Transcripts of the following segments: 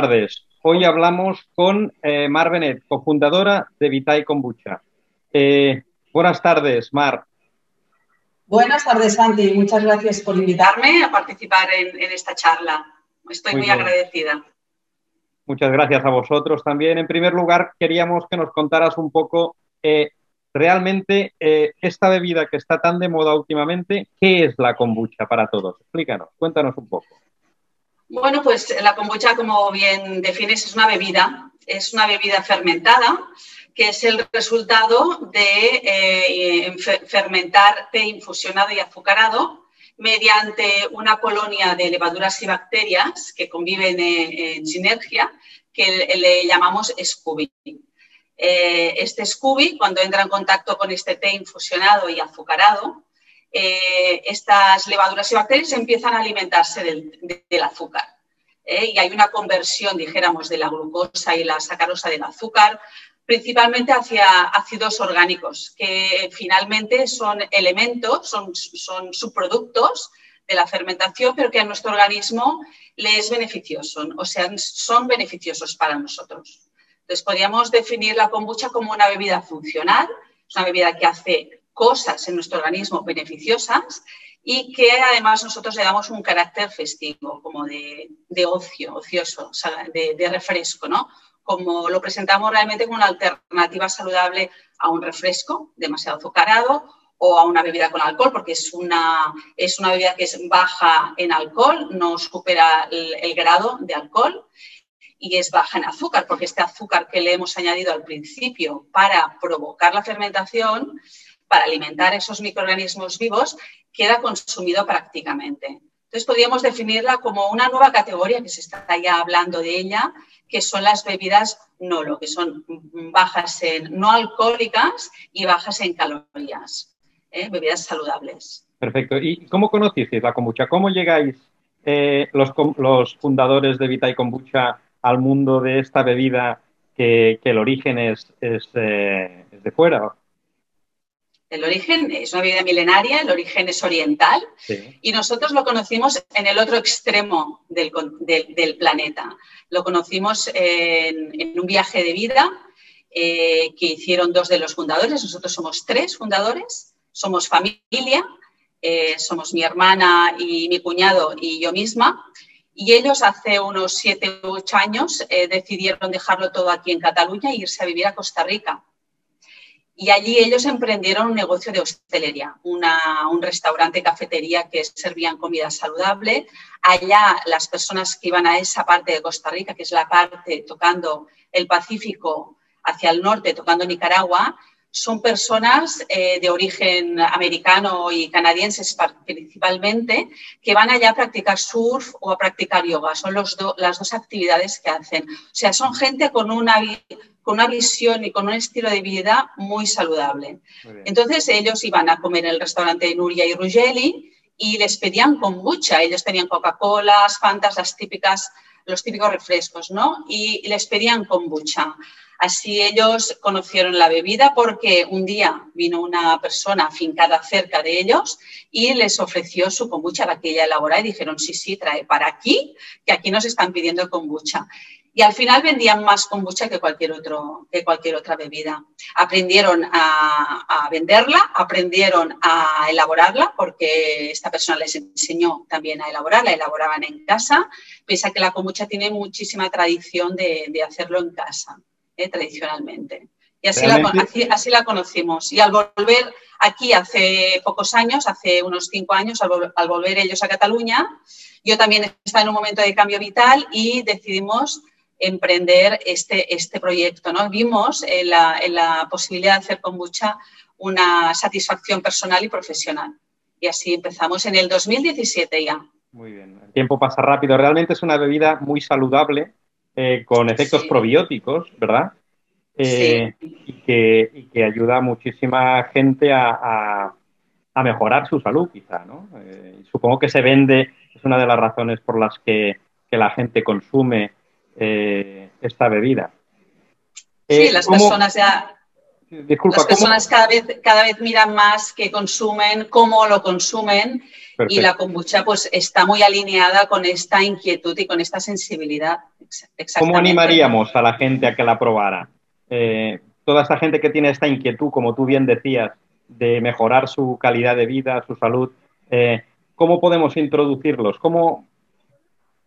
tardes. Hoy hablamos con eh, Mar Benet, cofundadora de Vitae Kombucha. Eh, buenas tardes, Mar. Buenas tardes, Santi. Muchas gracias por invitarme a participar en, esta charla. Estoy muy, agradecida. Muchas gracias a vosotros también. En primer lugar, queríamos que nos contaras un poco eh, realmente esta bebida que está tan de moda últimamente, ¿qué es la kombucha para todos? Explícanos, cuéntanos un poco. Bueno, pues la kombucha, como bien defines, es una bebida, es una bebida fermentada que es el resultado de eh, fermentar té infusionado y azucarado mediante una colonia de levaduras y bacterias que conviven en, sinergia, que le, llamamos Scooby. Eh, este Scooby, cuando entra en contacto con este té infusionado y azucarado, eh, estas levaduras y bacterias empiezan a alimentarse del, azúcar. ¿eh? Y hay una conversión, dijéramos, de la glucosa y la sacarosa del azúcar, principalmente hacia ácidos orgánicos, que finalmente son elementos, son, son subproductos de la fermentación, pero que a nuestro organismo le es beneficioso, o sea, son beneficiosos para nosotros. Entonces, podríamos definir la kombucha como una bebida funcional, es una bebida que hace cosas en nuestro organismo beneficiosas y que además nosotros le damos un carácter festivo, como de, ocio, ocioso, de, refresco, ¿no? Como lo presentamos realmente como una alternativa saludable a un refresco demasiado azucarado o a una bebida con alcohol, porque es una, es una bebida que es baja en alcohol, no supera el grado de alcohol y es baja en azúcar, porque este azúcar que le hemos añadido al principio para provocar la fermentación para alimentar esos microorganismos vivos queda consumido prácticamente. Entonces, podríamos definirla como una nueva categoría que se está ya hablando de ella, que son las bebidas NOLO, que son bajas en no alcohólicas y bajas en calorías, ¿eh? bebidas saludables. Perfecto. ¿Y cómo conocisteis la kombucha? ¿Cómo llegáis eh, los, fundadores de Vita y Kombucha al mundo de esta bebida que, el origen es, eh, es de fuera? El origen es una vida milenaria, el origen es oriental y nosotros lo conocimos en el otro extremo del, planeta. Lo conocimos en, un viaje de vida eh, que hicieron dos de los fundadores. Nosotros somos tres fundadores, somos familia, eh, somos mi hermana y mi cuñado y yo misma. Y ellos hace unos siete u ocho años eh, decidieron dejarlo todo aquí en Cataluña e irse a vivir a Costa Rica y allí ellos emprendieron un negocio de hostelería, un restaurante, cafetería que servían comida saludable. Allá las personas que iban a esa parte de Costa Rica, que es la parte tocando el Pacífico hacia el norte, tocando Nicaragua, son personas eh, de origen americano y canadienses principalmente que van allá a practicar surf o a practicar yoga. Son las dos actividades que hacen. O sea, son gente con una, con una visión y con un estilo de vida muy saludable. Entonces ellos iban a comer en el restaurante de Nuria y Ruggeli y les pedían kombucha. Ellos tenían Coca-Cola, Fantas, las típicas, los típicos refrescos, ¿no? Y les pedían kombucha. Así ellos conocieron la bebida porque un día vino una persona afincada cerca de ellos y les ofreció su kombucha, la que ella elaboraba, y dijeron, sí, sí, trae para aquí, que aquí nos están pidiendo kombucha. Y al final vendían más kombucha que cualquier, otro, que cualquier otra bebida. Aprendieron a, a venderla, aprendieron a elaborarla, porque esta persona les enseñó también a elaborarla, elaboraban en casa. Piensa que la kombucha tiene muchísima tradición de, de hacerlo en casa. Eh, tradicionalmente. Y así la, así, la, conocimos. Y al volver aquí hace pocos años, hace unos cinco años, al, volver ellos a Cataluña, yo también estaba en un momento de cambio vital y decidimos emprender este, este proyecto. ¿no? Vimos en la, en la posibilidad de hacer con mucha una satisfacción personal y profesional. Y así empezamos en el 2017 ya. Muy bien, el tiempo pasa rápido. Realmente es una bebida muy saludable eh, con efectos probióticos, ¿verdad? Eh, y, que, ayuda a muchísima gente a, mejorar su salud, quizá, ¿no? Eh, supongo que se vende, es una de las razones por las que, la gente consume esta bebida. sí, las personas ya... Disculpa, Las personas cada vez, cada vez miran más qué consumen, cómo lo consumen y la kombucha pues está muy alineada con esta inquietud y con esta sensibilidad. ¿Cómo animaríamos a la gente a que la probara? Eh, toda esa gente que tiene esta inquietud, como tú bien decías, de mejorar su calidad de vida, su salud, eh, ¿cómo podemos introducirlos? ¿Cómo,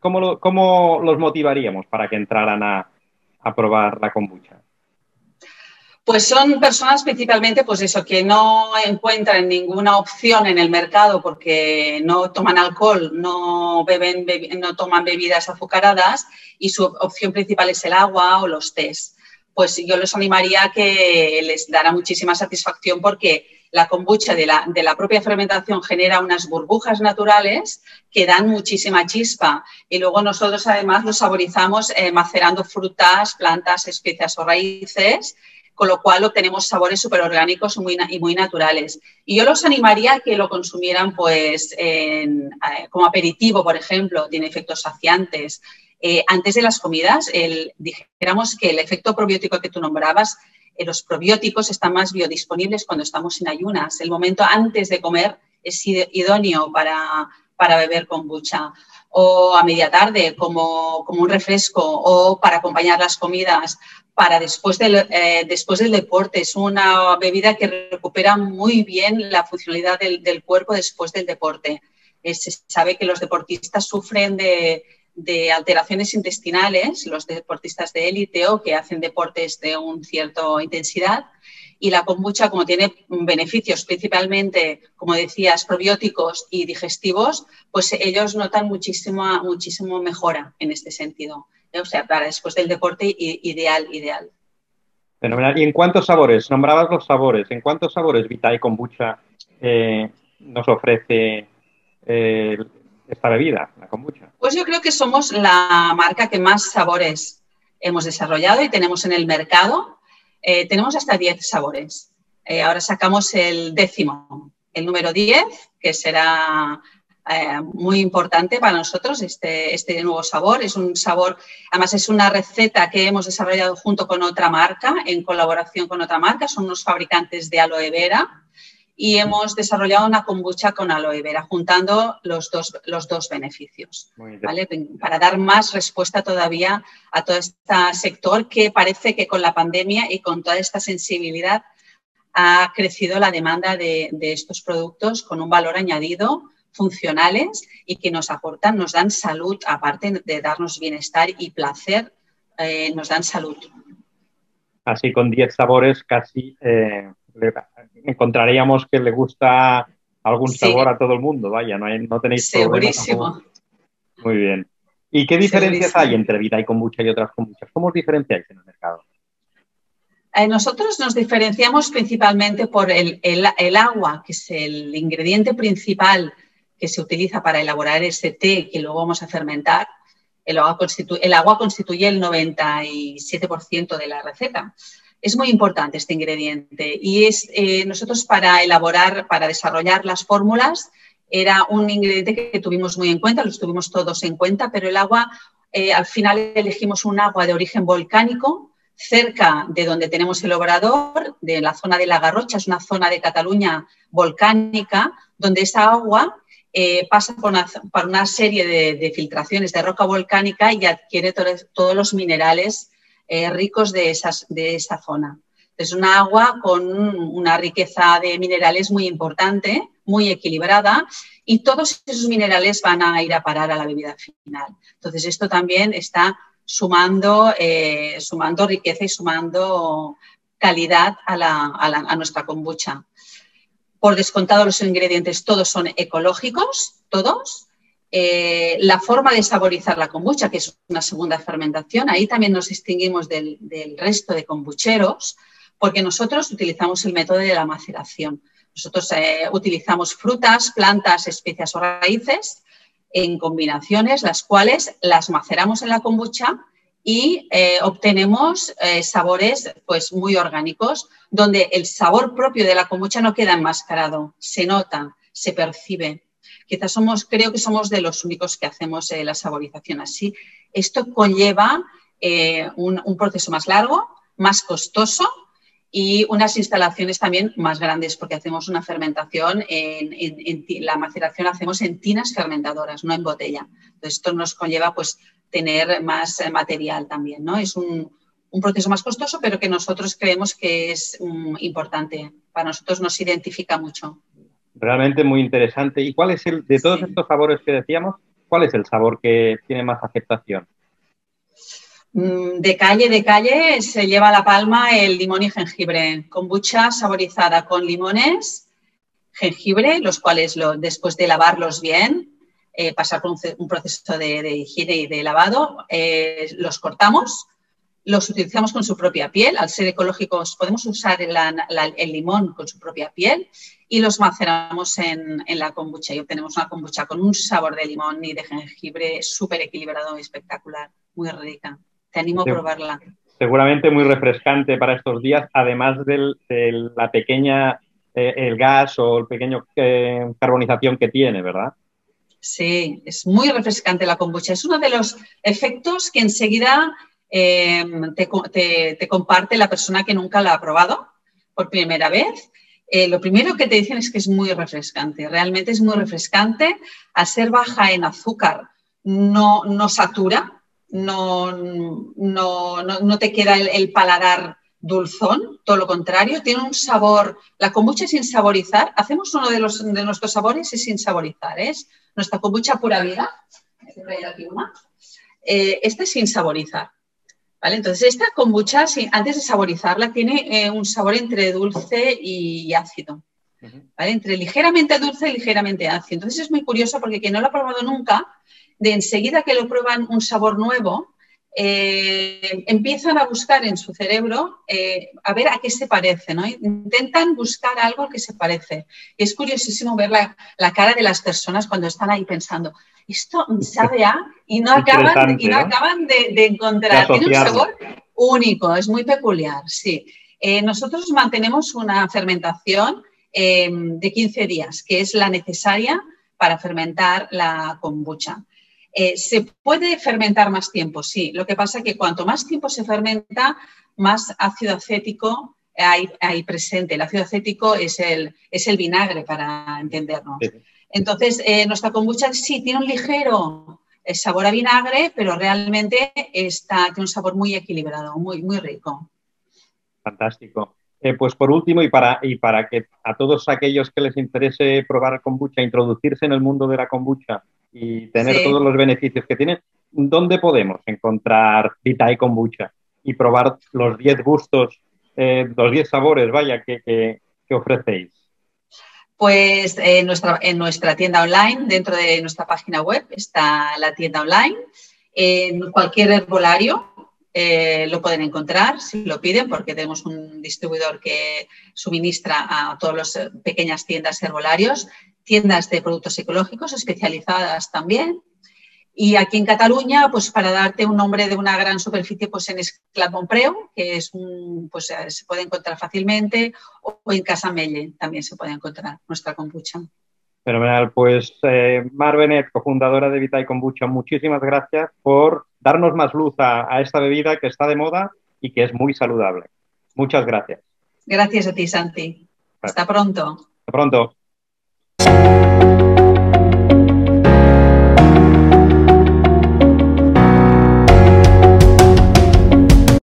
cómo, los motivaríamos para que entraran a, probar la kombucha? Pues son personas principalmente, pues eso, que no encuentran ninguna opción en el mercado porque no toman alcohol, no beben, no toman bebidas azucaradas y su opción principal es el agua o los tés. Pues yo les animaría a que les dará muchísima satisfacción porque la kombucha de la, propia fermentación genera unas burbujas naturales que dan muchísima chispa y luego nosotros además lo saborizamos eh, macerando frutas, plantas, especias o raíces con lo cual obtenemos sabores súper orgánicos y muy naturales. Y yo los animaría a que lo consumieran pues eh, como aperitivo, por ejemplo, tiene efectos saciantes. Eh, antes de las comidas, dijéramos que el efecto probiótico que tú nombrabas, los probióticos están más biodisponibles cuando estamos en ayunas. El momento antes de comer es idóneo para, para beber kombucha o a media tarde como, como, un refresco o para acompañar las comidas para después del, eh, después del deporte. Es una bebida que recupera muy bien la funcionalidad del, cuerpo después del deporte. Eh, se sabe que los deportistas sufren de, alteraciones intestinales, los deportistas de élite o que hacen deportes de una cierta intensidad. Y la kombucha, como tiene beneficios principalmente, como decías, probióticos y digestivos, pues ellos notan muchísima, muchísimo mejora en este sentido o sea, para después del deporte ideal, ideal. Fenomenal. ¿Y en cuántos sabores? Nombrabas los sabores. ¿En cuántos sabores Vita y Kombucha eh, nos ofrece eh, esta bebida, la kombucha? Pues yo creo que somos la marca que más sabores hemos desarrollado y tenemos en el mercado. Eh, tenemos hasta 10 sabores. ahora sacamos el décimo, el número 10, que será eh, muy importante para nosotros este, este nuevo sabor. Es un sabor, además es una receta que hemos desarrollado junto con otra marca, en colaboración con otra marca, son unos fabricantes de aloe vera y hemos desarrollado una kombucha con aloe vera, juntando los dos, los dos beneficios, para dar más respuesta todavía a todo este sector que parece que con la pandemia y con toda esta sensibilidad ha crecido la demanda de, de estos productos con un valor añadido funcionales y que nos aportan, nos dan salud, aparte de darnos bienestar y placer, eh, nos dan salud. Así con 10 sabores casi eh, encontraríamos que le gusta algún sabor a todo el mundo, vaya, no, no tenéis Segurísimo. Muy bien. ¿Y qué diferencias hay entre Vida y Kombucha y otras kombuchas? ¿Cómo os diferenciáis en el mercado? Eh, nosotros nos diferenciamos principalmente por el, el, agua, que es el ingrediente principal que se utiliza para elaborar ese té que luego vamos a fermentar, el agua, constituye el 97% de la receta. Es muy importante este ingrediente. Y es, eh, nosotros para elaborar, para desarrollar las fórmulas, era un ingrediente que tuvimos muy en cuenta, los tuvimos todos en cuenta, pero el agua, eh, al final elegimos un agua de origen volcánico, cerca de donde tenemos el obrador, de la zona de la Garrocha, es una zona de Cataluña volcánica, donde esa agua eh, pasa por una, serie de, filtraciones de roca volcánica y adquiere todos los minerales eh, ricos de, de esa zona. Es una agua con una riqueza de minerales muy importante, muy equilibrada, y todos esos minerales van a ir a parar a la bebida final. Entonces, esto también está sumando, eh, sumando riqueza y sumando calidad a nuestra kombucha. Por descontado los ingredientes todos son ecológicos, todos. Eh, la forma de saborizar la kombucha, que es una segunda fermentación, ahí también nos distinguimos del, resto de kombucheros, porque nosotros utilizamos el método de la maceración. Nosotros eh, utilizamos frutas, plantas, especias o raíces en combinaciones, las cuales las maceramos en la kombucha y eh, obtenemos sabores pues, muy orgánicos, donde el sabor propio de la kombucha no queda enmascarado, se nota, se percibe. Quizás somos, creo que somos de los únicos que hacemos eh, la saborización así. Esto conlleva un, proceso más largo, más costoso y unas instalaciones también más grandes porque hacemos una fermentación, en, la maceración hacemos en tinas fermentadoras, no en botella. Entonces, esto nos conlleva pues tener más eh, material también, ¿no? Es un, proceso más costoso, pero que nosotros creemos que es mm, importante. Para nosotros nos identifica mucho. Realmente muy interesante. ¿Y cuál es el, de todos estos sabores que decíamos, cuál es el sabor que tiene más aceptación? Mm, de calle, de calle se lleva la palma el limón y jengibre. Kombucha saborizada con limones, jengibre, los cuales después de lavarlos bien, eh, pasar por un, proceso de, higiene y de lavado, eh, los cortamos, los utilizamos con su propia piel. Al ser ecológicos podemos usar el limón con su propia piel y los maceramos en, en, la kombucha y obtenemos una kombucha con un sabor de limón y de jengibre súper equilibrado y espectacular, muy rica. Te animo a probarla. Seguramente muy refrescante para estos días, además de la pequeña, eh, el gas o el pequeño eh, carbonización que tiene, ¿verdad? Sí, es muy refrescante la kombucha. Es uno de los efectos que enseguida eh, te, comparte la persona que nunca la ha probado por primera vez. Lo primero que te dicen es que es muy refrescante. Realmente es muy refrescante. Al ser baja en azúcar, no, no satura, no, no, no, te queda el, paladar dulzón, todo lo contrario, tiene un sabor, la kombucha sin saborizar, hacemos uno de, los, de nuestros sabores y sin saborizar, es nuestra kombucha pura vida, eh, este sin saborizar. ¿Vale? Entonces, esta kombucha, antes de saborizarla, tiene eh, un sabor entre dulce y ácido. ¿vale? Entre ligeramente dulce y ligeramente ácido. Entonces, es muy curioso porque quien no lo ha probado nunca, de enseguida que lo prueban un sabor nuevo, eh, empiezan a buscar en su cerebro eh, a ver a qué se parece, ¿no? Intentan buscar algo que se parece. Es curiosísimo ver la, cara de las personas cuando están ahí pensando, esto sabe a, y no acaban, y no acaban de, encontrar. Tiene un sabor único, es muy peculiar, sí. Eh, nosotros mantenemos una fermentación de 15 días, que es la necesaria para fermentar la kombucha. Eh, ¿Se puede fermentar más tiempo? Sí. Lo que pasa es que cuanto más tiempo se fermenta, más ácido acético hay, presente. El ácido acético es el, es el vinagre, para entendernos. Entonces, eh, nuestra kombucha sí tiene un ligero eh, sabor a vinagre, pero realmente está, tiene un sabor muy equilibrado, muy, muy rico. Fantástico. pues por último, y para, y para que a todos aquellos que les interese probar kombucha, introducirse en el mundo de la kombucha, y tener todos los beneficios que tiene, ¿dónde podemos encontrar Vita y Kombucha y probar los 10 gustos, eh, los 10 sabores, vaya, que, ofrecéis? Pues en nuestra, en nuestra tienda online, dentro de nuestra página web, está la tienda online. En cualquier herbolario eh, lo pueden encontrar si lo piden, porque tenemos un distribuidor que suministra a todas las pequeñas tiendas herbolarios tiendas de productos ecológicos especializadas también. Y aquí en Cataluña, pues para darte un nombre de una gran superficie, pues en Esclat Montpreu, que es un, pues eh, se puede encontrar fácilmente, o en Casa Melle también se puede encontrar nuestra kombucha. Fenomenal. Pues eh, Mar Benet, cofundadora de Vita y Kombucha, muchísimas gracias por darnos más luz a, a esta bebida que está de moda y que es muy saludable. Muchas gracias. Gracias a ti, Santi. Hasta pronto. Hasta pronto. Thank you.